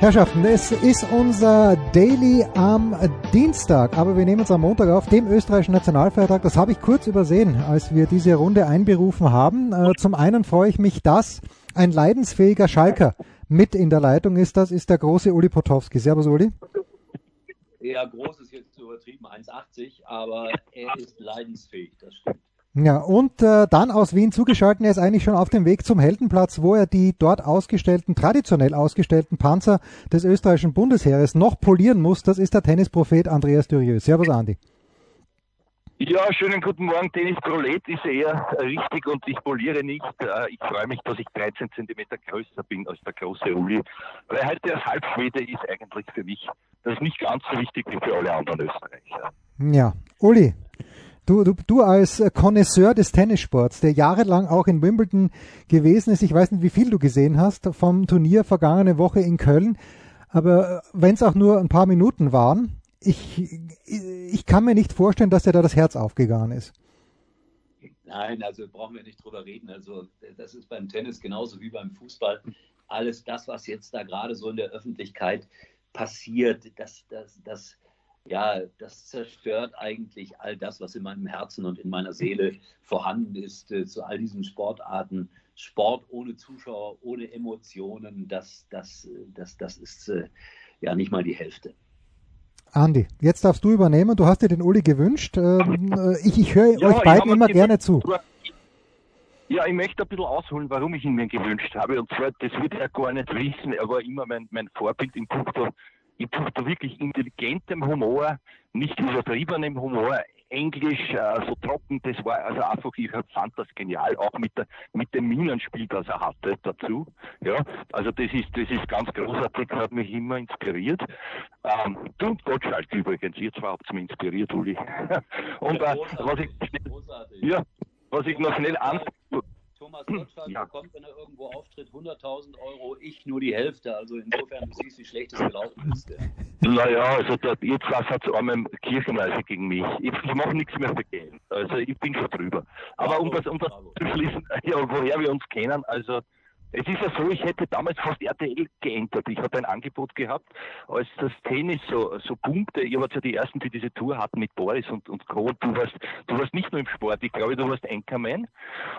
Herrschaften, es ist unser Daily am Dienstag, aber wir nehmen es am Montag auf, dem österreichischen Nationalfeiertag. Das habe ich kurz übersehen, als wir diese Runde einberufen haben. Äh, zum einen freue ich mich, dass ein leidensfähiger Schalker mit in der Leitung ist. Das ist der große Uli Potowski. Servus, Uli. Ja, groß ist jetzt übertrieben, 1,80, aber er ist leidensfähig, das stimmt. Ja, und äh, dann aus Wien zugeschaltet, er ist eigentlich schon auf dem Weg zum Heldenplatz, wo er die dort ausgestellten, traditionell ausgestellten Panzer des österreichischen Bundesheeres noch polieren muss. Das ist der Tennisprophet Andreas Dürieu. Servus, Andi. Ja, schönen guten Morgen. Dennis Prolet ist eher richtig und ich poliere nicht. Äh, Ich freue mich, dass ich 13 Zentimeter größer bin als der große Uli. Weil halt der Halbschwede ist eigentlich für mich, das ist nicht ganz so wichtig wie für alle anderen Österreicher. Ja, Uli, du, du, du als Connoisseur des Tennissports, der jahrelang auch in Wimbledon gewesen ist, ich weiß nicht, wie viel du gesehen hast vom Turnier vergangene Woche in Köln, aber wenn es auch nur ein paar Minuten waren, ich, ich kann mir nicht vorstellen, dass dir da das Herz aufgegangen ist. Nein, also brauchen wir nicht drüber reden. Also das ist beim Tennis genauso wie beim Fußball. Alles das, was jetzt da gerade so in der Öffentlichkeit passiert, das, das, das, ja, das zerstört eigentlich all das, was in meinem Herzen und in meiner Seele vorhanden ist äh, zu all diesen Sportarten. Sport ohne Zuschauer, ohne Emotionen, das, das, äh, das, das ist äh, ja nicht mal die Hälfte. Andi, jetzt darfst du übernehmen. Du hast dir den Uli gewünscht. Ähm, äh, ich ich höre Ja, euch beiden immer gerne zu. Ja, ich möchte ein bisschen ausholen, warum ich ihn mir gewünscht habe. Und zwar, das wird er gar nicht wissen, er war immer mein, mein Vorbild in puncto, in puncto wirklich intelligentem Humor, nicht übertriebenem Humor, Englisch, äh, so trocken, das war also einfach, ich fand das genial, auch mit, der, mit dem Minenspiel, das er hatte dazu. Ja, also das ist, das ist ganz großartig, hat mich immer inspiriert. Ähm, du und Gottschalk übrigens, ihr zwei habt mich inspiriert, Uli. und äh, was ich, ja, was ich noch schnell an, Thomas Gottschalk Ja. bekommt, wenn er irgendwo auftritt, 100.000 Euro, ich nur die Hälfte. Also insofern, du siehst, wie schlecht es gelaufen ist. Ja. Naja, also der, jetzt war es zu einem Kirchenweise gegen mich. Ich, ich mache nichts mehr für Geld. Also ich bin schon drüber. Aber um das, um das Bravo. zu schließen, ja, woher wir uns kennen, also es ist ja so, ich hätte damals fast RTL geändert. Ich habe ein Angebot gehabt, als das Tennis so, so boomte. Ihr wart ja die Ersten, die diese Tour hatten mit Boris und, und Co. Du warst, du warst nicht nur im Sport, ich glaube, du warst Anchorman.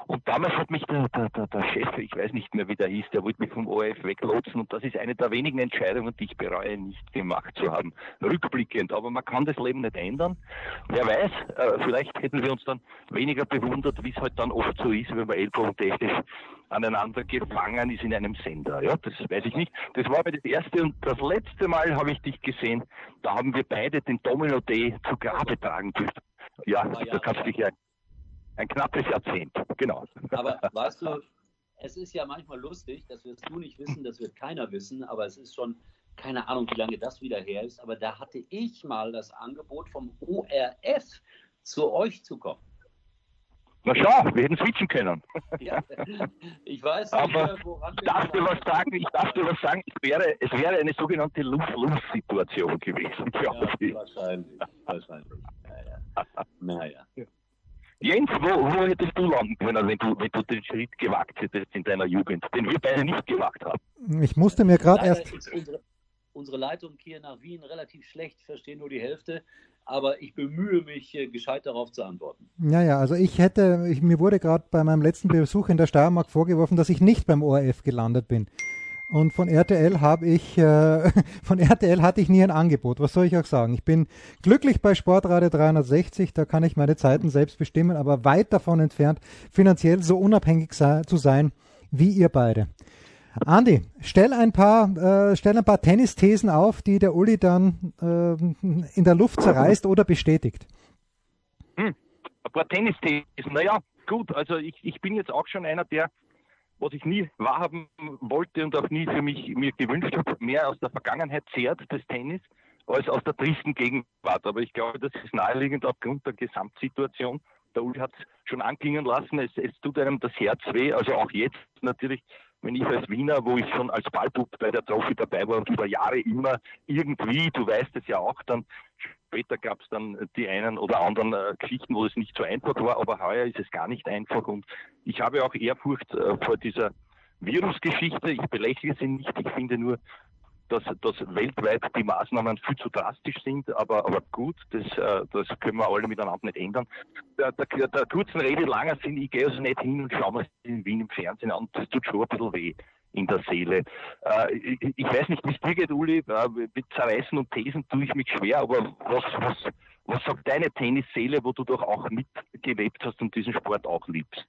Und damals hat mich der, der, der, der Chef, ich weiß nicht mehr, wie der hieß, der wollte mich vom ORF weglotsen. Und das ist eine der wenigen Entscheidungen, die ich bereue, nicht gemacht zu haben. Rückblickend. Aber man kann das Leben nicht ändern. Wer weiß, äh, vielleicht hätten wir uns dann weniger bewundert, wie es halt dann oft so ist, wenn man ellbogentechnisch aneinander gefangen ist in einem Sender. Ja, das weiß ich nicht. Das war aber das erste und das letzte Mal habe ich dich gesehen. Da haben wir beide den Domino Day zu Grabe tragen dürfen. Ja, paar da kannst du dich ja ein knappes Jahrzehnt, genau. Aber weißt du, es ist ja manchmal lustig, das wirst du nicht wissen, das wird keiner wissen, aber es ist schon keine Ahnung, wie lange das wieder her ist, aber da hatte ich mal das Angebot vom ORF zu euch zu kommen. Na schau, wir hätten switchen können. Ja, ich weiß nicht, Aber woran ich darf dir was sagen, ich darf dir was sagen, es wäre, es wäre eine sogenannte Lose-Lose-Situation gewesen. Ja, glaube ich. wahrscheinlich, wahrscheinlich. Naja. naja. Jens, wo, wo hättest du landen können, wenn du, wenn du den Schritt gewagt hättest in deiner Jugend, den wir beide nicht gewagt haben? Ich musste mir gerade erst. ist unsere, unsere Leitung hier nach Wien relativ schlecht, verstehe nur die Hälfte, aber ich bemühe mich, äh, gescheit darauf zu antworten. Ja, ja, also ich hätte, ich, mir wurde gerade bei meinem letzten Besuch in der Steiermark vorgeworfen, dass ich nicht beim ORF gelandet bin. Und von RTL habe ich, äh, von RTL hatte ich nie ein Angebot. Was soll ich auch sagen? Ich bin glücklich bei Sportradio 360, da kann ich meine Zeiten selbst bestimmen, aber weit davon entfernt, finanziell so unabhängig sei, zu sein wie ihr beide. Andi, stell ein paar, äh, stell paar Tennisthesen auf, die der Uli dann äh, in der Luft zerreißt oder bestätigt. Hm, ein paar Tennisthesen. Naja, gut, also ich, ich bin jetzt auch schon einer, der, was ich nie wahrhaben wollte und auch nie für mich mir gewünscht habe, mehr aus der Vergangenheit zehrt, das Tennis, als aus der tristen Gegenwart. Aber ich glaube, das ist naheliegend aufgrund der Gesamtsituation. der Uli hat es schon anklingen lassen, es, es tut einem das Herz weh, also auch jetzt natürlich wenn ich als Wiener, wo ich schon als Ballbub bei der Trophy dabei war und über Jahre immer irgendwie, du weißt es ja auch, dann später gab es dann die einen oder anderen äh, Geschichten, wo es nicht so einfach war, aber heuer ist es gar nicht einfach und ich habe auch Ehrfurcht äh, vor dieser Virusgeschichte. Ich belächle sie nicht. Ich finde nur, dass, dass weltweit die Maßnahmen viel zu drastisch sind, aber, aber gut, das, äh, das können wir alle miteinander nicht ändern. Der, der, der kurzen Rede langer Sinn, ich gehe also nicht hin und schaue mir in Wien im Fernsehen an, das tut schon ein bisschen weh in der Seele. Äh, ich, weiß nicht, wie es dir geht, Uli, äh, mit Zerreißen und Thesen tue ich mich schwer, aber was, was, was sagt deine Tennisseele, wo du doch auch mitgelebt hast und diesen Sport auch liebst?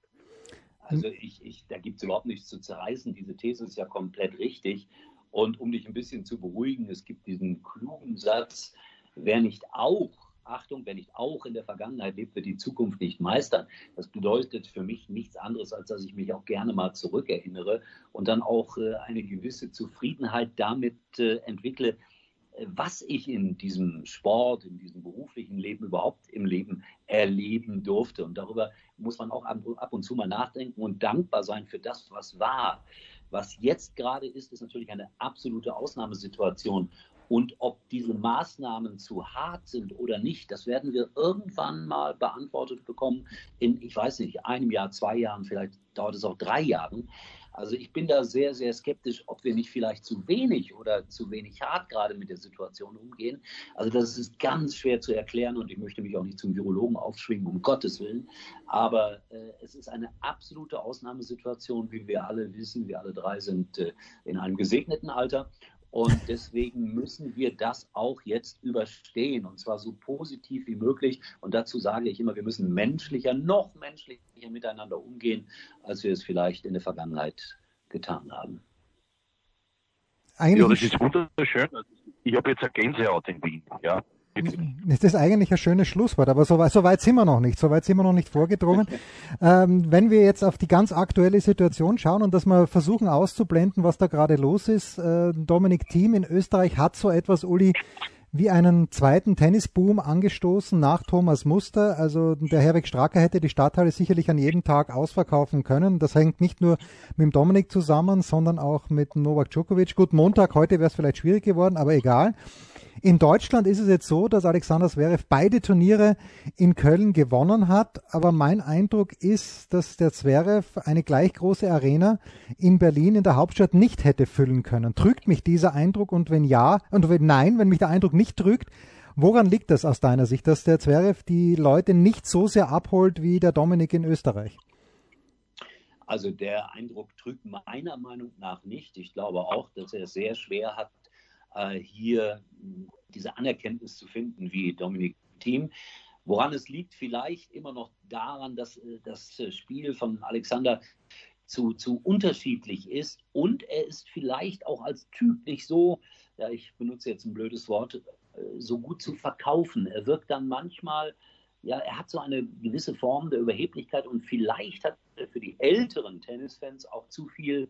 Also ich, ich, da gibt es überhaupt nichts zu zerreißen. Diese These ist ja komplett richtig. Und um dich ein bisschen zu beruhigen, es gibt diesen klugen Satz, wer nicht auch, Achtung, wer nicht auch in der Vergangenheit lebt, wird die Zukunft nicht meistern. Das bedeutet für mich nichts anderes, als dass ich mich auch gerne mal zurückerinnere und dann auch äh, eine gewisse Zufriedenheit damit äh, entwickle, äh, was ich in diesem Sport, in diesem beruflichen Leben überhaupt im Leben erleben durfte. Und darüber muss man auch ab und zu mal nachdenken und dankbar sein für das, was war. Was jetzt gerade ist, ist natürlich eine absolute Ausnahmesituation. Und ob diese Maßnahmen zu hart sind oder nicht, das werden wir irgendwann mal beantwortet bekommen in, ich weiß nicht, einem Jahr, zwei Jahren, vielleicht dauert es auch drei Jahren. Also ich bin da sehr, sehr skeptisch, ob wir nicht vielleicht zu wenig oder zu wenig hart gerade mit der Situation umgehen. Also das ist ganz schwer zu erklären und ich möchte mich auch nicht zum Virologen aufschwingen, um Gottes Willen. Aber äh, es ist eine absolute Ausnahmesituation, wie wir alle wissen. Wir alle drei sind äh, in einem gesegneten Alter. Und deswegen müssen wir das auch jetzt überstehen und zwar so positiv wie möglich. Und dazu sage ich immer, wir müssen menschlicher, noch menschlicher miteinander umgehen, als wir es vielleicht in der Vergangenheit getan haben. Eigentlich ja, das ist wunderschön. Ich habe jetzt eine Gänsehaut in Wien. Ja. Das ist eigentlich ein schönes Schlusswort, aber so, so weit sind wir noch nicht, so weit sind wir noch nicht vorgedrungen. ähm, wenn wir jetzt auf die ganz aktuelle Situation schauen und dass wir versuchen auszublenden, was da gerade los ist, äh, Dominik Thiem in Österreich hat so etwas, Uli, wie einen zweiten Tennisboom angestoßen nach Thomas Muster. Also der Herweg Stracker hätte die Stadthalle sicherlich an jedem Tag ausverkaufen können. Das hängt nicht nur mit dem Dominik zusammen, sondern auch mit Novak Djokovic. Gut, Montag, heute wäre es vielleicht schwierig geworden, aber egal. In Deutschland ist es jetzt so, dass Alexander Zverev beide Turniere in Köln gewonnen hat, aber mein Eindruck ist, dass der Zverev eine gleich große Arena in Berlin in der Hauptstadt nicht hätte füllen können. Trügt mich dieser Eindruck und wenn ja, und wenn nein, wenn mich der Eindruck nicht trügt, woran liegt das aus deiner Sicht, dass der Zverev die Leute nicht so sehr abholt wie der Dominik in Österreich? Also der Eindruck trügt meiner Meinung nach nicht. Ich glaube auch, dass er sehr schwer hat, hier diese Anerkenntnis zu finden wie Dominik Thiem. Woran es liegt, vielleicht immer noch daran, dass äh, das Spiel von Alexander zu, zu unterschiedlich ist und er ist vielleicht auch als Typ nicht so, ja, ich benutze jetzt ein blödes Wort, äh, so gut zu verkaufen. Er wirkt dann manchmal, ja, er hat so eine gewisse Form der Überheblichkeit und vielleicht hat er für die älteren Tennisfans auch zu viel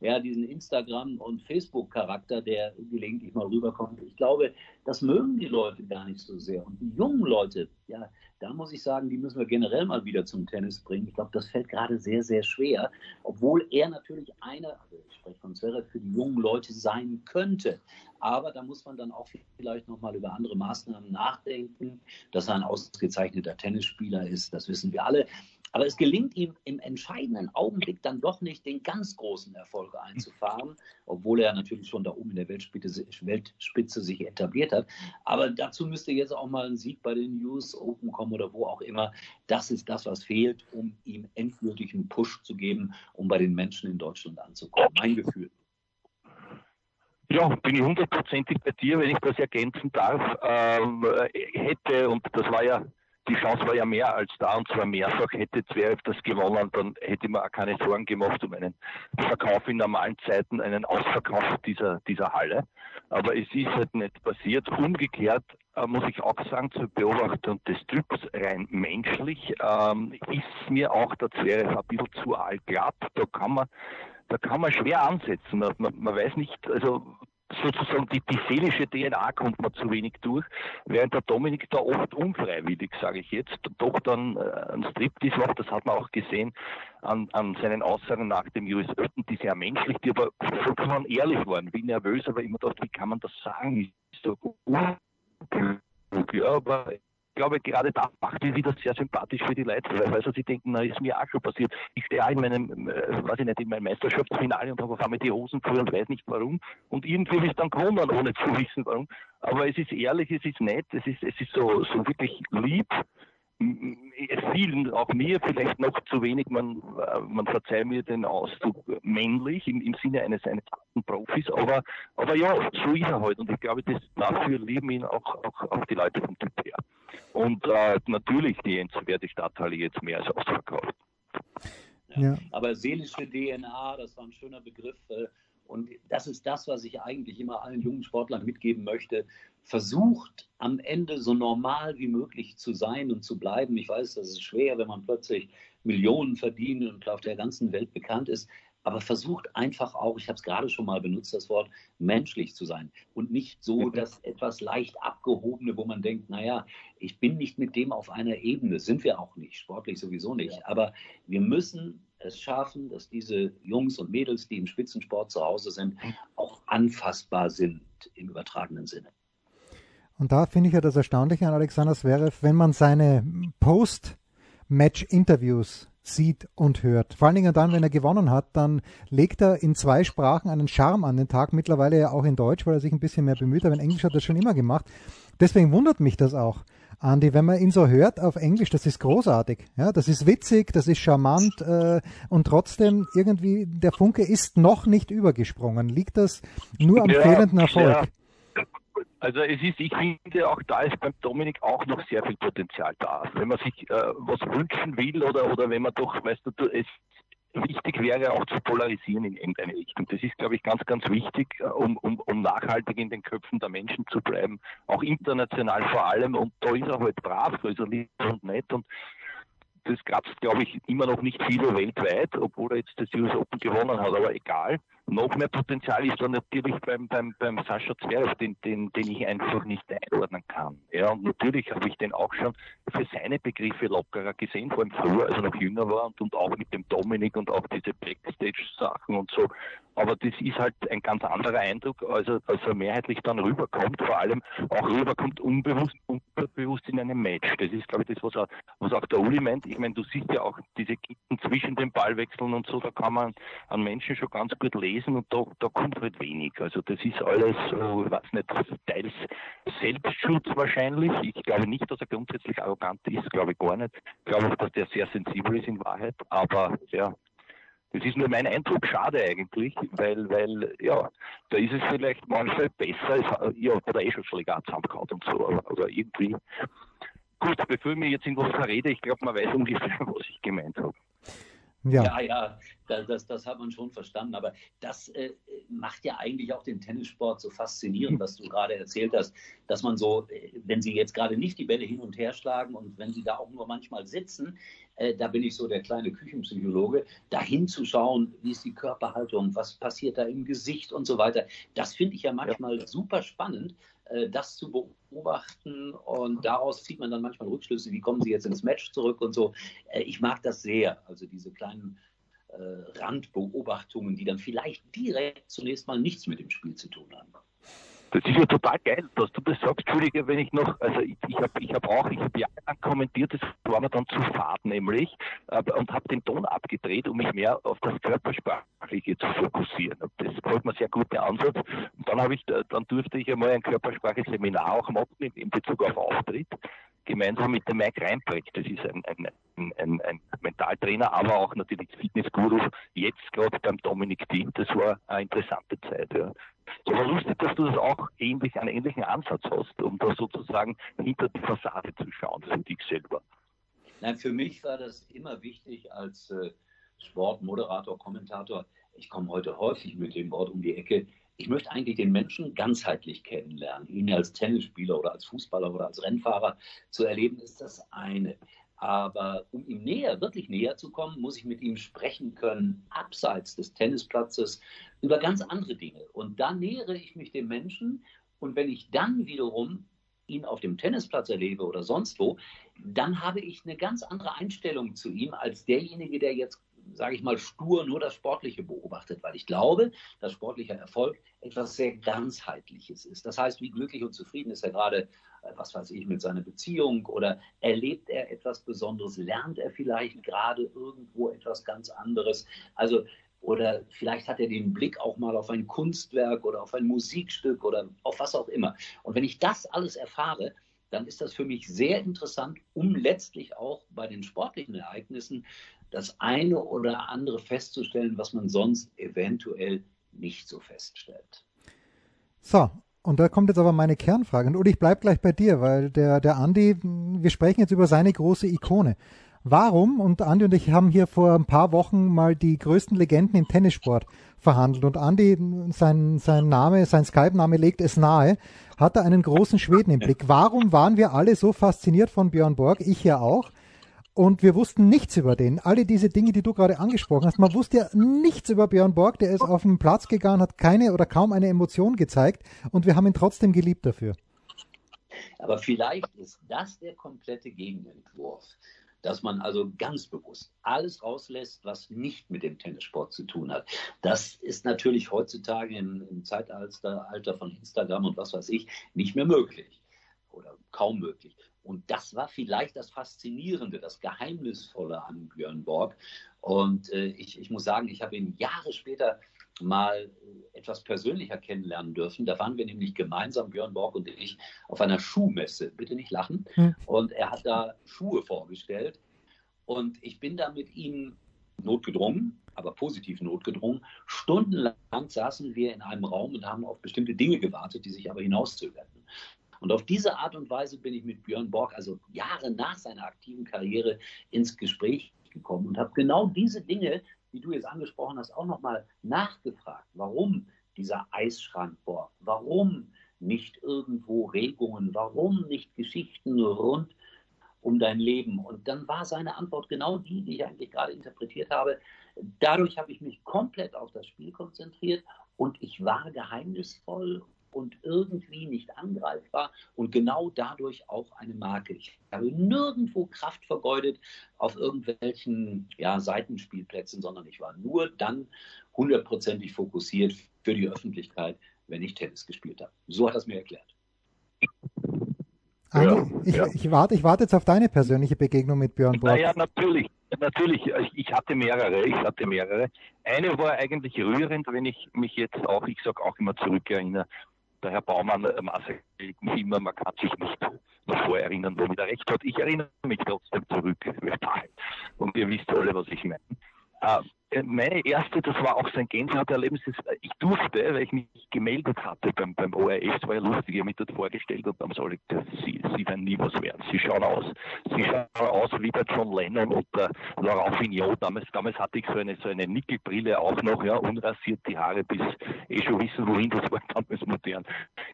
ja, diesen Instagram- und Facebook-Charakter, der gelegentlich mal rüberkommt. Ich glaube, das mögen die Leute gar nicht so sehr. Und die jungen Leute, ja, da muss ich sagen, die müssen wir generell mal wieder zum Tennis bringen. Ich glaube, das fällt gerade sehr, sehr schwer, obwohl er natürlich einer, also ich spreche von Zverev, für die jungen Leute sein könnte. Aber da muss man dann auch vielleicht nochmal über andere Maßnahmen nachdenken. Dass er ein ausgezeichneter Tennisspieler ist, das wissen wir alle. Aber es gelingt ihm im entscheidenden Augenblick dann doch nicht, den ganz großen Erfolg einzufahren, obwohl er natürlich schon da oben in der Weltspitze, Weltspitze sich etabliert hat. Aber dazu müsste jetzt auch mal ein Sieg bei den News Open kommen oder wo auch immer. Das ist das, was fehlt, um ihm endgültig einen Push zu geben, um bei den Menschen in Deutschland anzukommen. Mein Gefühl. Ja, bin ich hundertprozentig bei dir, wenn ich das ergänzen darf. Ähm, hätte, und das war ja die Chance war ja mehr als da und zwar mehrfach. Hätte Zverev das gewonnen, dann hätte man auch keine Sorgen gemacht um einen Verkauf in normalen Zeiten, einen Ausverkauf dieser, dieser Halle. Aber es ist halt nicht passiert. Umgekehrt äh, muss ich auch sagen, zur Beobachtung des Typs rein menschlich ähm, ist mir auch der Zverev ein bisschen zu allglatt. Da kann man, da kann man schwer ansetzen. Man, man weiß nicht, also sozusagen die, die seelische DNA kommt man zu wenig durch, während der Dominik da oft unfreiwillig, sage ich jetzt, doch dann äh, ein Striptease macht, das hat man auch gesehen an, an seinen Aussagen nach dem US Open, die sehr menschlich, die aber vollkommen ehrlich waren, wie nervös, aber immer dachte, wie kann man das sagen, ist so ja, aber glaube, gerade da macht die wieder sehr sympathisch für die Leute, weil, weil sie denken, na, ist mir auch schon passiert. Ich stehe auch in meinem, äh, weiß ich nicht, in meinem Meisterschaftsfinale und habe auf einmal die Hosen voll und weiß nicht warum. Und irgendwie ist dann gewonnen, ohne zu wissen warum. Aber es ist ehrlich, es ist nett, es ist, es ist so, so wirklich lieb vielen, auch mir vielleicht noch zu wenig, man, äh, man verzeiht mir den Ausdruck männlich im, im Sinne eines, eines Profis, aber, aber ja, so ist er halt und ich glaube, das, dafür lieben ihn auch, auch, auch die Leute vom Typ her. Und äh, natürlich die Enzwerte Stadthalle jetzt mehr als ausverkauft. Ja. Ja. Aber seelische DNA, das war ein schöner Begriff. Und das ist das, was ich eigentlich immer allen jungen Sportlern mitgeben möchte. Versucht am Ende so normal wie möglich zu sein und zu bleiben. Ich weiß, das ist schwer, wenn man plötzlich Millionen verdient und auf der ganzen Welt bekannt ist. Aber versucht einfach auch, ich habe es gerade schon mal benutzt, das Wort menschlich zu sein und nicht so mhm. das etwas leicht abgehobene, wo man denkt, naja, ich bin nicht mit dem auf einer Ebene, sind wir auch nicht, sportlich sowieso nicht. Aber wir müssen es schaffen, dass diese Jungs und Mädels, die im Spitzensport zu Hause sind, auch anfassbar sind im übertragenen Sinne. Und da finde ich ja das Erstaunliche an Alexander Zverev, wenn man seine Post-Match-Interviews sieht und hört. Vor allen Dingen dann, wenn er gewonnen hat, dann legt er in zwei Sprachen einen Charme an den Tag, mittlerweile ja auch in Deutsch, weil er sich ein bisschen mehr bemüht, aber in Englisch hat er das schon immer gemacht. Deswegen wundert mich das auch. Andi, wenn man ihn so hört auf Englisch, das ist großartig. Ja, das ist witzig, das ist charmant äh, und trotzdem irgendwie der Funke ist noch nicht übergesprungen. Liegt das nur am ja, fehlenden Erfolg? Ja. Also es ist, ich finde auch da ist beim Dominik auch noch sehr viel Potenzial da. Wenn man sich äh, was wünschen will oder oder wenn man doch, weißt du, es wichtig wäre auch zu polarisieren in irgendeine Richtung. Das ist, glaube ich, ganz, ganz wichtig, äh, um, um, um nachhaltig in den Köpfen der Menschen zu bleiben, auch international vor allem. Und da ist er halt brav, da ist er lieb und nett und das gab es, glaube ich, immer noch nicht viele weltweit, obwohl er jetzt das US Open gewonnen hat, aber egal. Noch mehr Potenzial ist dann natürlich beim, beim, beim Sascha Zverev, den, den, den ich einfach nicht einordnen kann. Ja, und natürlich habe ich den auch schon für seine Begriffe lockerer gesehen, vor allem früher, als er noch jünger war und, und auch mit dem Dominik und auch diese Backstage-Sachen und so. Aber das ist halt ein ganz anderer Eindruck, als er, als er mehrheitlich dann rüberkommt, vor allem auch rüberkommt unbewusst, unbewusst in einem Match. Das ist, glaube ich, das, was, er, was auch der Uli meint. Ich meine, du siehst ja auch diese Ketten zwischen den Ballwechseln und so, da kann man an Menschen schon ganz gut lesen lesen und da, da kommt halt wenig. Also das ist alles, so, ich weiß nicht, teils Selbstschutz wahrscheinlich. Ich glaube nicht, dass er grundsätzlich arrogant ist, glaube ich gar nicht. Ich glaube auch, dass der sehr sensibel ist in Wahrheit. Aber ja, das ist nur mein Eindruck, schade eigentlich, weil, weil, ja, da ist es vielleicht manchmal besser, ja, oder eh schon Schläger zusammengehauen und so, oder, oder irgendwie. Gut, bevor ich mir jetzt irgendwas verrede, ich glaube, man weiß ungefähr, was ich gemeint habe. Ja, ja, ja das, das, das, hat man schon verstanden. Aber das äh, macht ja eigentlich auch den Tennissport so faszinierend, was du gerade erzählt hast, dass man so, äh, wenn sie jetzt gerade nicht die Bälle hin und her schlagen und wenn sie da auch nur manchmal sitzen, äh, da bin ich so der kleine Küchenpsychologe, da hinzuschauen, wie ist die Körperhaltung, was passiert da im Gesicht und so weiter. Das finde ich ja manchmal ja. super spannend, das zu beobachten und daraus zieht man dann manchmal Rückschlüsse, wie kommen sie jetzt ins Match zurück und so. Äh, ich mag das sehr, also diese kleinen äh, Randbeobachtungen, die dann vielleicht direkt zunächst mal nichts mit dem Spiel zu tun haben. Das ist ja total geil, dass du das sagst. Entschuldige, wenn ich noch, also ich, ich habe ich hab auch, ich habe ja kommentiert, das war mir dann zu fad nämlich, äh, und habe den Ton abgedreht, um mich mehr auf das Körpersprachliche zu fokussieren. Und das gefällt mir sehr gut, der Ansatz. Und dann ich, dann durfte ich einmal ein Körpersprache-Seminar auch machen in, in Bezug auf Auftritt gemeinsam mit dem Mike Reinbrecht. Das ist ein, ein, ein, ein, Mentaltrainer, aber auch natürlich Fitnessguru. Jetzt gerade beim Dominik Thiem. Das war eine interessante Zeit. Ja. Es war lustig, dass du das auch ähnlich, einen ähnlichen Ansatz hast, um da sozusagen hinter die Fassade zu schauen für dich selber. Nein, für mich war das immer wichtig als äh, Sportmoderator, Kommentator. Ich komme heute häufig mit dem Wort um die Ecke ich möchte eigentlich den Menschen ganzheitlich kennenlernen. Ihn als Tennisspieler oder als Fußballer oder als Rennfahrer zu erleben, ist das eine. Aber um ihm näher, wirklich näher zu kommen, muss ich mit ihm sprechen können, abseits des Tennisplatzes, über ganz andere Dinge. Und da nähere ich mich dem Menschen. Und wenn ich dann wiederum ihn auf dem Tennisplatz erlebe oder sonst wo, dann habe ich eine ganz andere Einstellung zu ihm als derjenige, der jetzt sage ich mal, stur nur das Sportliche beobachtet, weil ich glaube, dass sportlicher Erfolg etwas sehr ganzheitliches ist. Das heißt, wie glücklich und zufrieden ist er gerade, was weiß ich, mit seiner Beziehung oder erlebt er etwas Besonderes, lernt er vielleicht gerade irgendwo etwas ganz anderes. Also oder vielleicht hat er den Blick auch mal auf ein Kunstwerk oder auf ein Musikstück oder auf was auch immer. Und wenn ich das alles erfahre, dann ist das für mich sehr interessant, um letztlich auch bei den sportlichen Ereignissen das eine oder andere festzustellen, was man sonst eventuell nicht so feststellt. So, und da kommt jetzt aber meine Kernfrage. Und ich bleibe gleich bei dir, weil der, der Andi, wir sprechen jetzt über seine große Ikone. Warum? Und Andi und ich haben hier vor ein paar Wochen mal die größten Legenden im Tennissport verhandelt. Und Andi, sein, sein Name, sein Skype-Name legt es nahe, hat da einen großen Schweden im Blick. Warum waren wir alle so fasziniert von Björn Borg? Ich ja auch und wir wussten nichts über den. Alle diese Dinge, die du gerade angesprochen hast, man wusste ja nichts über Björn Borg, der ist auf den Platz gegangen, hat keine oder kaum eine Emotion gezeigt und wir haben ihn trotzdem geliebt dafür. Aber vielleicht ist das der komplette Gegenentwurf, dass man also ganz bewusst alles rauslässt, was nicht mit dem Tennissport zu tun hat. Das ist natürlich heutzutage im, im Zeitalter von Instagram und was weiß ich nicht mehr möglich oder kaum möglich. Und das war vielleicht das Faszinierende, das Geheimnisvolle an Björn Borg. Und äh, ich, ich muss sagen, ich habe ihn Jahre später mal äh, etwas persönlicher kennenlernen dürfen. Da waren wir nämlich gemeinsam, Björn Borg und ich, auf einer Schuhmesse. Bitte nicht lachen. Und er hat da Schuhe vorgestellt. Und ich bin da mit ihm notgedrungen, aber positiv notgedrungen. Stundenlang saßen wir in einem Raum und haben auf bestimmte Dinge gewartet, die sich aber hinauszögerten. Und auf diese Art und Weise bin ich mit Björn Borg, also Jahre nach seiner aktiven Karriere, ins Gespräch gekommen und habe genau diese Dinge, die du jetzt angesprochen hast, auch nochmal nachgefragt. Warum dieser Eisschrank Borg? Warum nicht irgendwo Regungen? Warum nicht Geschichten rund um dein Leben? Und dann war seine Antwort genau die, die ich eigentlich gerade interpretiert habe. Dadurch habe ich mich komplett auf das Spiel konzentriert und ich war geheimnisvoll und irgendwie nicht angreifbar und genau dadurch auch eine Marke. Ich habe nirgendwo Kraft vergeudet auf irgendwelchen ja, Seitenspielplätzen, sondern ich war nur dann hundertprozentig fokussiert für die Öffentlichkeit, wenn ich Tennis gespielt habe. So hat er es mir erklärt. Andi, ja, ich, ja. ich, warte, ich warte jetzt auf deine persönliche Begegnung mit Björn Borg. Naja, natürlich. Natürlich, ich hatte mehrere, ich hatte mehrere. Eine war eigentlich rührend, wenn ich mich jetzt auch, ich sage auch immer zurückerinnere der Herr Baumann äh, maße immer, man kann sich nicht noch vorerinnern, womit er recht hat. Ich erinnere mich trotzdem zurück. Und ihr wisst alle, was ich meine. Äh, äh, meine erste, das war auch sein Gänsehaut-Erlebnis. Ich durfte, weil ich mich gemeldet hatte beim, beim ORF, das war ja lustig, ich habe mich dort vorgestellt und dann sie alle gesagt, sie, sie werden nie was werden. Sie schauen aus, sie schauen aus wie der John Lennon und der Laurent Fignot. Damals, damals hatte ich so eine, so eine Nickelbrille auch noch, ja, unrasiert die Haare, bis eh schon wissen, wohin das war damals modern.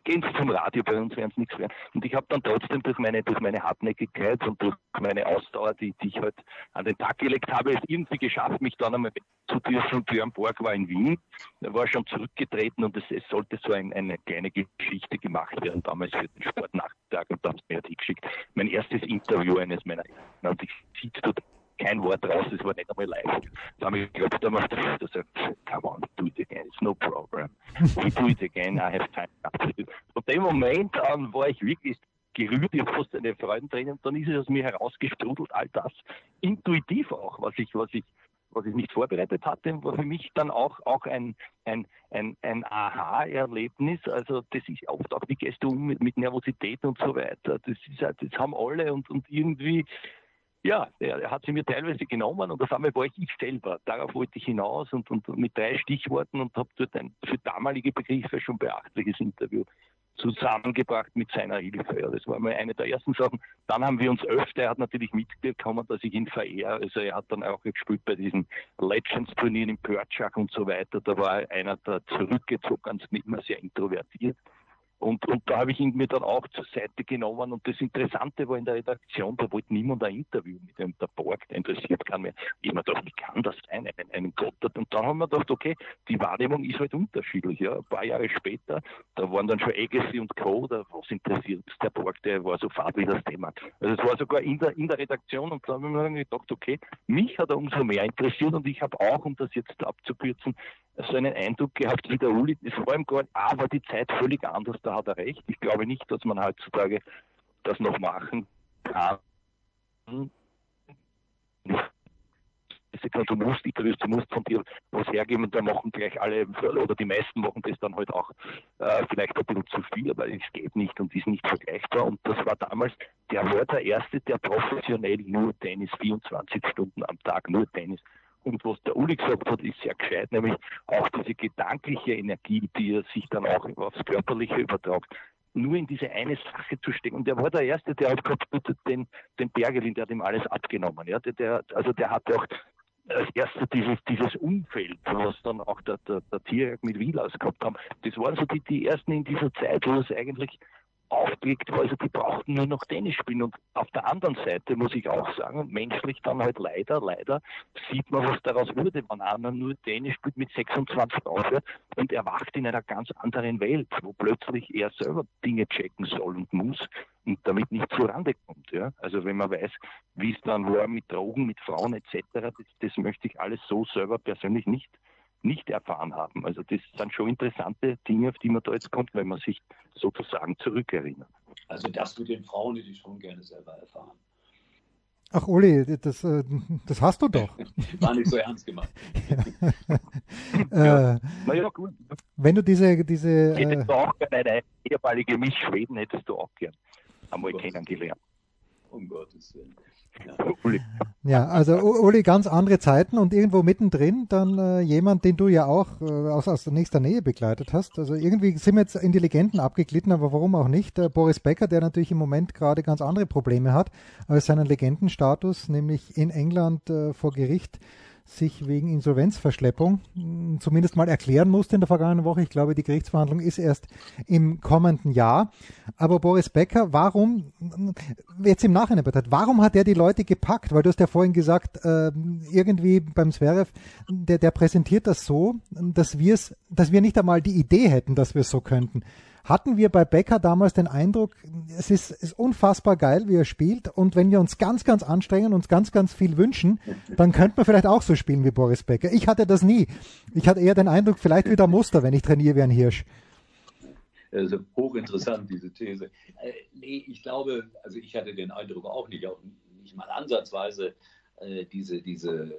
Gehen Sie zum Radio, bei uns werden Sie nichts werden. Und ich habe dann trotzdem durch meine, durch meine Hartnäckigkeit und durch meine Ausdauer, die, die ich halt an den Tag gelegt habe, es irgendwie geschafft, mich dann einmal zu dürfen. Björn Borg war in Wien, er war schon zurückgetreten und es, es sollte so ein, eine kleine Geschichte gemacht werden, damals für den Sportnachmittag und da haben sie mir halt geschickt. Mein erstes Interview eines meiner und ich sieht dort kein Wort raus, es war nicht einmal live. Da habe ich geglaubt, da macht er gesagt, come on, do it again, it's no problem. We do it again, I have time. Von dem Moment an war ich wirklich gerührt, ich habe fast eine Freudenträne und dann ist es aus mir herausgestrudelt, all das intuitiv auch, was ich, was ich was ich nicht vorbereitet hatte, war für mich dann auch, auch ein, ein, ein, ein Aha-Erlebnis. Also das ist oft auch, wie gehst du um mit, mit Nervosität und so weiter. Das, ist, das haben alle und, und irgendwie, ja, er, hat sie mir teilweise genommen und auf einmal war ich ich selber. Darauf wollte ich hinaus und, und mit drei Stichworten und habe dort ein für damalige Begriffe schon beachtliches Interview zusammengebracht mit seiner Hilfe. Ja, das war mal eine der ersten Sachen. Dann haben wir uns öfter, er hat natürlich mitbekommen, dass ich ihn verehre. Also er hat dann auch gespielt bei diesen Legends-Turnieren in Pörtschach und so weiter. Da war er einer der zurückgezogen, nicht mehr sehr introvertiert. Und, und da habe ich ihn mir dann auch zur Seite genommen. Und das Interessante war in der Redaktion, da wollte niemand ein Interview mit dem der Borg, der interessiert kann mehr. Ich mir gedacht, wie kann das sein, einen, einen Gott? Und dann haben wir gedacht, okay, die Wahrnehmung ist halt unterschiedlich. Ja. Ein paar Jahre später, da waren dann schon Agassi und Co., da was interessiert der Borg, der war so fad wie das Thema. Also es war sogar in der, in der Redaktion und da haben wir gedacht, okay, mich hat er umso mehr interessiert und ich habe auch, um das jetzt abzukürzen, so einen Eindruck gehabt wie der Uli, war ihm gar aber die Zeit völlig anders, da hat er recht. Ich glaube nicht, dass man heutzutage das noch machen kann. Du musst Interviews, du musst von dir was hergeben und da machen gleich alle, oder die meisten machen das dann halt auch äh, vielleicht ein bisschen zu viel, aber es geht nicht und ist nicht vergleichbar. Und das war damals, der war der Erste, der professionell nur Tennis, 24 Stunden am Tag nur Tennis und was der Uli gesagt hat, ist sehr gescheit, nämlich auch diese gedankliche Energie, die er sich dann auch aufs Körperliche übertragt, nur in diese eine Sache zu stecken. Und der war der Erste, der hat gehabt, den, den Bergelin, der hat ihm alles abgenommen. Ja? Der, der, also der hatte auch als erster dieses, dieses Umfeld, was dann auch der, der, der Tierjagd mit Wielas gehabt haben. Das waren so die, die ersten in dieser Zeit, wo es eigentlich aufgelegt war. Also die brauchten nur noch Tennis spielen. Und auf der anderen Seite muss ich auch sagen, menschlich dann halt leider, leider sieht man, was daraus wurde, wenn einer nur Tennis spielt mit 26 aufhört und erwacht in einer ganz anderen Welt, wo plötzlich er selber Dinge checken soll und muss und damit nicht zurande kommt. Ja? Also wenn man weiß, wie es dann war mit Drogen, mit Frauen etc., das, das möchte ich alles so selber persönlich nicht nicht erfahren haben. Also das sind schon interessante Dinge, auf die man da jetzt kommt, wenn man sich sozusagen zurückerinnert. Also das mit den Frauen hätte ich schon gerne selber erfahren. Ach Uli, das, äh, das hast du doch. War nicht so ernst gemacht. ja. äh, naja, gut. Wenn du diese... diese hättest du auch gerne eine ehemalige Miss Schweden, hättest du auch gern einmal kennengelernt. Um Gottes Willen. Ja. Also Uli, ganz andere Zeiten und irgendwo mittendrin dann äh, jemand, den du ja auch äh, aus, aus nächster Nähe begleitet hast. Also irgendwie sind wir jetzt in die Legenden abgeglitten, aber warum auch nicht? Äh, Boris Becker, der natürlich im Moment gerade ganz andere Probleme hat als seinen Legendenstatus, nämlich in England äh, vor Gericht sich wegen Insolvenzverschleppung hm, zumindest mal erklären musste in der vergangenen Woche. Ich glaube, die Gerichtsverhandlung ist erst im kommenden Jahr. Aber Boris Becker, warum, jetzt im Nachhinein betrachtet, warum hat er die Leute gepackt? Weil du hast ja vorhin gesagt, äh, irgendwie beim Zverev, der, der präsentiert das so, dass wir dass wir nicht einmal die Idee hätten, dass wir es so könnten hatten wir bei Becker damals den Eindruck, es ist, ist unfassbar geil, wie er spielt. Und wenn wir uns ganz, ganz anstrengen, uns ganz, ganz viel wünschen, dann könnte man vielleicht auch so spielen wie Boris Becker. Ich hatte das nie. Ich hatte eher den Eindruck, vielleicht wieder Muster, wenn ich trainiere wie ein Hirsch. Also hochinteressant, diese These. Äh, nee, ich glaube, also ich hatte den Eindruck auch nicht, auch nicht mal ansatzweise äh, diese, diese,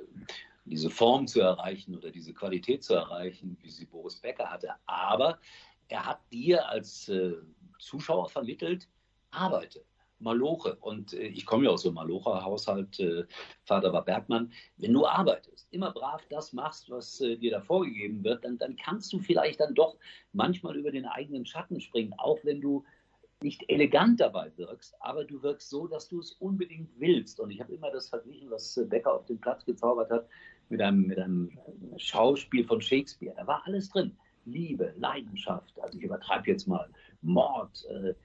diese Form zu erreichen oder diese Qualität zu erreichen, wie sie Boris Becker hatte. Aber er hat dir als äh, Zuschauer vermittelt, arbeite. Maloche. Und äh, ich komme ja aus so einem Malocher-Haushalt, äh, Vater war Bergmann. Wenn du arbeitest, immer brav das machst, was äh, dir da vorgegeben wird, dann, dann kannst du vielleicht dann doch manchmal über den eigenen Schatten springen, auch wenn du nicht elegant dabei wirkst, aber du wirkst so, dass du es unbedingt willst. Und ich habe immer das verglichen, was äh, Becker auf dem Platz gezaubert hat, mit einem, mit einem Schauspiel von Shakespeare. Da war alles drin. Liebe, Leidenschaft, also ich übertreibe jetzt mal, Mord, äh, äh,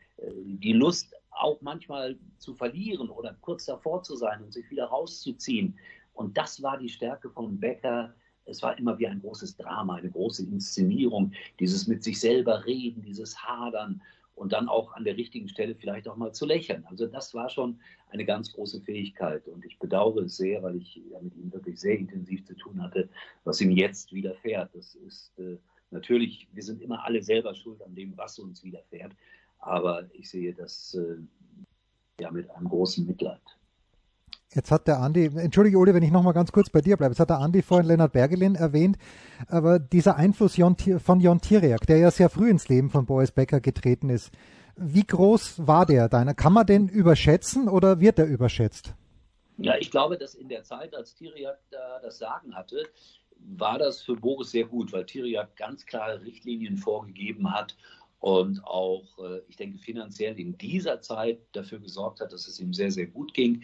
die Lust auch manchmal zu verlieren oder kurz davor zu sein und sich wieder rauszuziehen. Und das war die Stärke von Becker. Es war immer wie ein großes Drama, eine große Inszenierung, dieses mit sich selber reden, dieses Hadern und dann auch an der richtigen Stelle vielleicht auch mal zu lächeln. Also das war schon eine ganz große Fähigkeit und ich bedauere es sehr, weil ich ja mit ihm wirklich sehr intensiv zu tun hatte, was ihm jetzt widerfährt. Das ist äh, Natürlich, wir sind immer alle selber schuld an dem, was uns widerfährt. Aber ich sehe das äh, ja mit einem großen Mitleid. Jetzt hat der Andi, entschuldige Ole, wenn ich nochmal ganz kurz bei dir bleibe, jetzt hat der Andi vorhin Lennart Bergelin erwähnt, aber dieser Einfluss von Jon Tiriak, der ja sehr früh ins Leben von Boris Becker getreten ist, wie groß war der deiner? Kann man den überschätzen oder wird er überschätzt? Ja, ich glaube, dass in der Zeit, als Tiriak da das Sagen hatte, war das für Boris sehr gut, weil Tiriak ganz klare Richtlinien vorgegeben hat und auch, äh, ich denke, finanziell in dieser Zeit dafür gesorgt hat, dass es ihm sehr, sehr gut ging.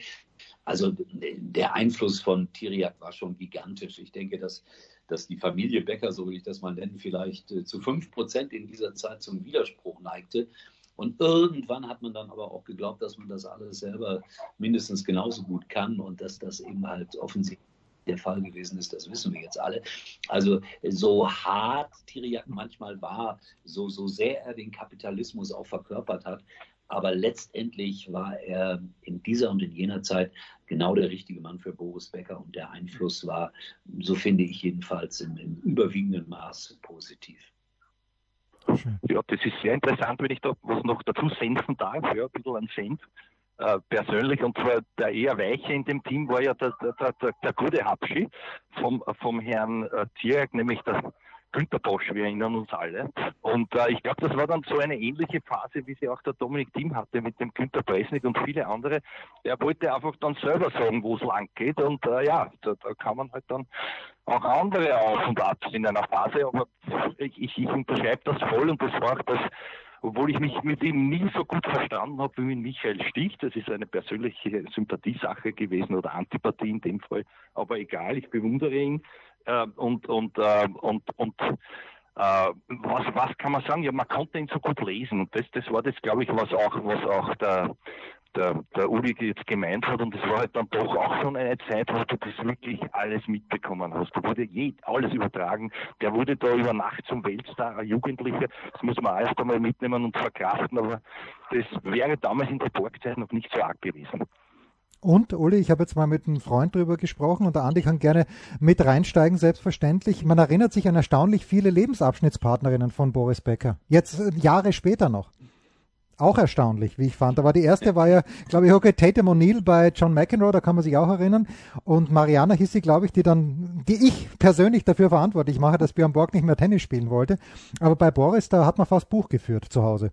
Also der Einfluss von Tiriak war schon gigantisch. Ich denke, dass dass die Familie Becker, so will ich das mal nennen, vielleicht äh, zu fünf Prozent in dieser Zeit zum Widerspruch neigte. Und irgendwann hat man dann aber auch geglaubt, dass man das alles selber mindestens genauso gut kann und dass das eben halt offensichtlich der Fall gewesen ist, das wissen wir jetzt alle. Also so hart Tiriak manchmal war, so, so sehr er den Kapitalismus auch verkörpert hat, aber letztendlich war er in dieser und in jener Zeit genau der richtige Mann für Boris Becker und der Einfluss war, so finde ich jedenfalls, im, im überwiegenden Maß positiv. Ja, das ist sehr interessant, wenn ich da was noch dazu senfen darf, ja, ein bisschen an Senf. Äh, persönlich, und zwar der eher Weiche in dem Team war ja der, der, der, der gute Habschi vom, vom Herrn äh, Tierek, nämlich der Günter Bosch, wir erinnern uns alle. Und äh, ich glaube, das war dann so eine ähnliche Phase, wie sie auch der Dominik Thiem hatte mit dem Günter Presnik und viele andere. Er wollte einfach dann selber sagen, wo es lang geht. Und äh, ja, da, da, kann man halt dann auch andere Auf und Abs in einer Phase. Aber ich, ich unterschreibe das voll und das war auch das, obwohl ich mich mit ihm nie so gut verstanden habe wie mit Michael Stich. Das ist eine persönliche Sympathiesache gewesen oder Antipathie in dem Fall. Aber egal, ich bewundere ihn. Äh, und und, äh, und, und äh, was, was kann man sagen? Ja, man konnte ihn so gut lesen. Und das, das war das, glaube ich, was auch, was auch der, der, der Uli jetzt gemeint hat. Und das war halt dann doch auch schon eine Zeit, wo du das wirklich alles mitbekommen hast. Da wurde je, alles übertragen. Der wurde da über Nacht zum Weltstar, ein Jugendlicher. Das muss man erst einmal mitnehmen und verkraften. Aber das wäre damals in der Borgzeit noch nicht so arg gewesen. Und, Uli, ich habe jetzt mal mit einem Freund drüber gesprochen und der Andi kann gerne mit reinsteigen, selbstverständlich. Man erinnert sich an erstaunlich viele Lebensabschnittspartnerinnen von Boris Becker. Jetzt äh, Jahre später noch. Auch erstaunlich, wie ich fand. Aber die erste war ja, glaube ich, okay, Tatum O'Neill bei John McEnroe, da kann man sich auch erinnern. Und Mariana hieß sie, glaube ich, die dann, die ich persönlich dafür verantwortlich mache, dass Björn Borg nicht mehr Tennis spielen wollte. Aber bei Boris, da hat man fast Buch geführt zu Hause.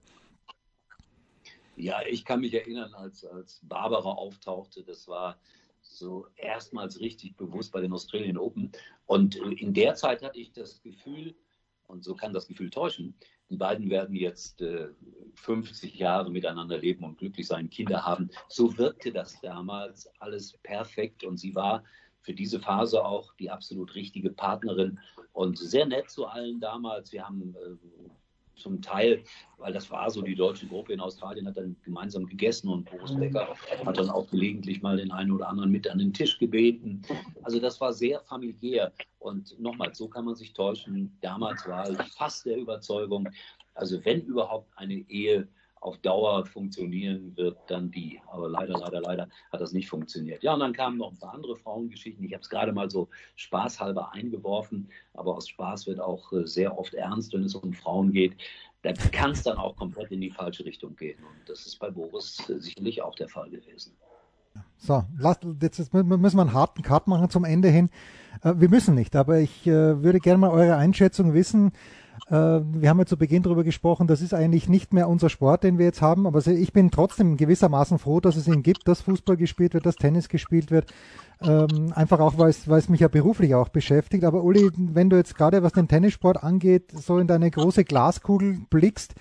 Ja, ich kann mich erinnern, als, als Barbara auftauchte, das war so erstmals richtig bewusst bei den Australian Open. Und in der Zeit hatte ich das Gefühl, und so kann das Gefühl täuschen, die beiden werden jetzt äh, 50 Jahre miteinander leben und glücklich sein, Kinder haben. So wirkte das damals alles perfekt und sie war für diese Phase auch die absolut richtige Partnerin und sehr nett zu allen damals. Wir haben äh, zum Teil, weil das war so, die deutsche Gruppe in Australien hat dann gemeinsam gegessen und Boris Becker hat dann auch gelegentlich mal den einen oder anderen mit an den Tisch gebeten. Also das war sehr familiär. Und nochmal, so kann man sich täuschen. Damals war ich fast der Überzeugung, also wenn überhaupt eine Ehe auf Dauer funktionieren wird, dann die. Aber leider, leider, leider hat das nicht funktioniert. Ja, und dann kamen noch ein paar andere Frauengeschichten. Ich habe es gerade mal so spaßhalber eingeworfen, aber aus Spaß wird auch äh, sehr oft ernst, wenn es um Frauen geht. Da kann es dann auch komplett in die falsche Richtung gehen. Und das ist bei Boris äh, sicherlich auch der Fall gewesen. So, jetzt müssen wir einen harten Cut machen zum Ende hin. Äh, wir müssen nicht, aber ich würde gerne mal eure Einschätzung wissen. Äh, wir haben ja zu Beginn darüber gesprochen, das ist eigentlich nicht mehr unser Sport, den wir jetzt haben, aber ich bin trotzdem gewissermaßen froh, dass es ihn gibt, dass Fußball gespielt wird, dass Tennis gespielt wird. Ähm, einfach auch, weil es, weil es mich ja beruflich auch beschäftigt. Aber Uli, wenn du jetzt gerade was den Tennissport angeht, so in deine große Glaskugel blickst,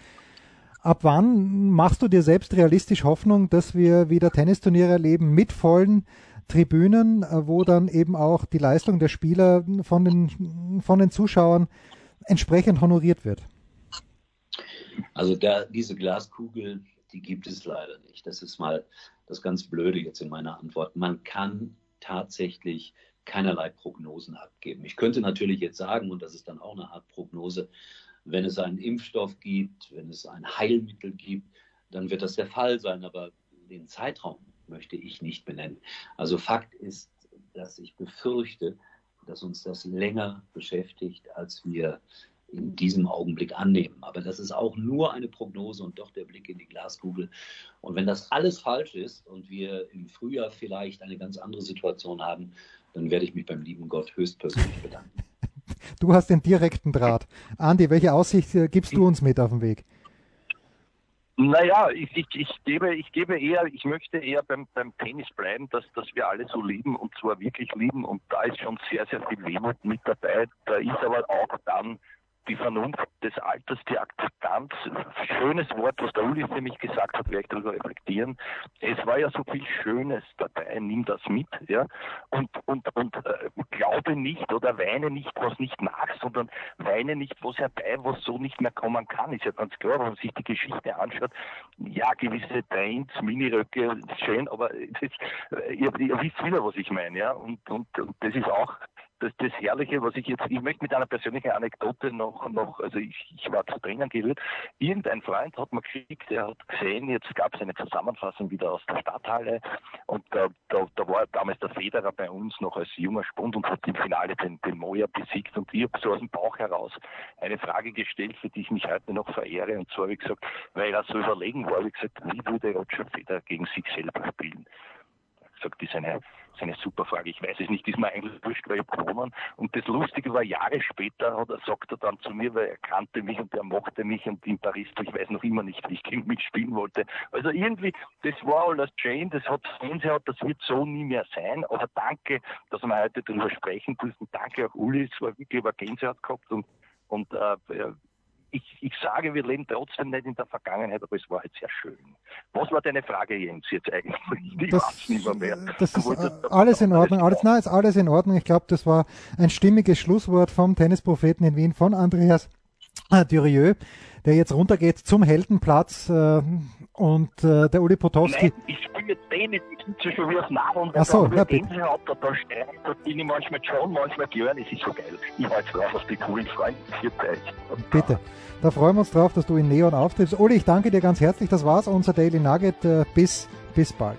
ab wann machst du dir selbst realistisch Hoffnung, dass wir wieder Tennisturniere erleben mit vollen Tribünen, äh, wo dann eben auch die Leistung der Spieler von den, von den Zuschauern entsprechend honoriert wird? Also da, diese Glaskugel, die gibt es leider nicht. Das ist mal das ganz Blöde jetzt in meiner Antwort. Man kann tatsächlich keinerlei Prognosen abgeben. Ich könnte natürlich jetzt sagen, und das ist dann auch eine Art Prognose, wenn es einen Impfstoff gibt, wenn es ein Heilmittel gibt, dann wird das der Fall sein. Aber den Zeitraum möchte ich nicht benennen. Also Fakt ist, dass ich befürchte, dass uns das länger beschäftigt, als wir in diesem Augenblick annehmen. Aber das ist auch nur eine Prognose und doch der Blick in die Glaskugel. Und wenn das alles falsch ist und wir im Frühjahr vielleicht eine ganz andere Situation haben, dann werde ich mich beim lieben Gott höchstpersönlich bedanken. Du hast den direkten Draht. Andi, welche Aussicht äh, gibst du uns mit auf den Weg? Naja, ich, ich, ich, gebe, ich gebe eher, ich möchte eher beim, beim Tennis bleiben, dass, dass wir alle so lieben und zwar wirklich lieben und da ist schon sehr, sehr viel Wehmut mit dabei. Da ist aber auch dann die Vernunft des Alters, die Akzeptanz, schönes Wort, was der Uli für mich gesagt hat, werde ich darüber reflektieren. Es war ja so viel Schönes dabei, nimm das mit, ja, und, und, und äh, glaube nicht oder weine nicht, was nicht nach, sondern weine nicht was herbei, was so nicht mehr kommen kann. Ist ja ganz klar, wenn man sich die Geschichte anschaut, ja, gewisse Trends, Miniröcke, schön, aber das, ihr, ihr wisst wieder, was ich meine, ja, und, und, und das ist auch das, das Herrliche, was ich jetzt, ich möchte mit einer persönlichen Anekdote noch, noch also ich, ich war zu Tränen gerührt. Irgendein Freund hat mir geschickt, der hat gesehen, jetzt gab es eine Zusammenfassung wieder aus der Stadthalle und da, da, da war damals der Federer bei uns noch als junger Spund und hat im Finale den, den Moja besiegt und ich habe so aus dem Bauch heraus eine Frage gestellt, für die ich mich heute noch verehre und zwar habe ich gesagt, weil er so überlegen war, habe ich gesagt, wie würde Roger Federer gegen sich selber spielen? gesagt, das ist eine, ist eine super Frage. Ich weiß es nicht, ist mir eigentlich wurscht, weil ich gewonnen. Und das Lustige war, Jahre später hat er, sagt er dann zu mir, weil er kannte mich und er mochte mich und in Paris, ich weiß noch immer nicht, wie ich gegen mich spielen wollte. Also irgendwie, das war alles Jane, das hat Fernseher, das wird so nie mehr sein. Aber danke, dass wir heute darüber sprechen dürfen. Danke auch Uli, es war wirklich über Gänsehaut gehabt und, und äh, ich, ich sage, wir leben trotzdem nicht in der Vergangenheit, aber es war halt sehr schön. Was war deine Frage, Jens, jetzt eigentlich? Ich das, weiß nicht mehr. mehr. Das ist alles in Ordnung. Alles, nein, ist alles in Ordnung. Ich glaube, das war ein stimmiges Schlusswort vom Tennispropheten in Wien von Andreas Durieux, der jetzt runtergeht zum Heldenplatz äh, und äh, der Uli Potowski. Nein, ich spiele Tennis, ich sitze schon wie auf Nadeln. Ach so, ja, bitte. Da, da, da bin ich manchmal schon, manchmal gern, es ist so geil. Ich halte drauf auf die coolen Freunde. Bitte. Da freuen wir uns drauf, dass du in Neon auftrittst. Uli, ich danke dir ganz herzlich. Das war's, unser Daily Nugget. Äh, bis, bis bald.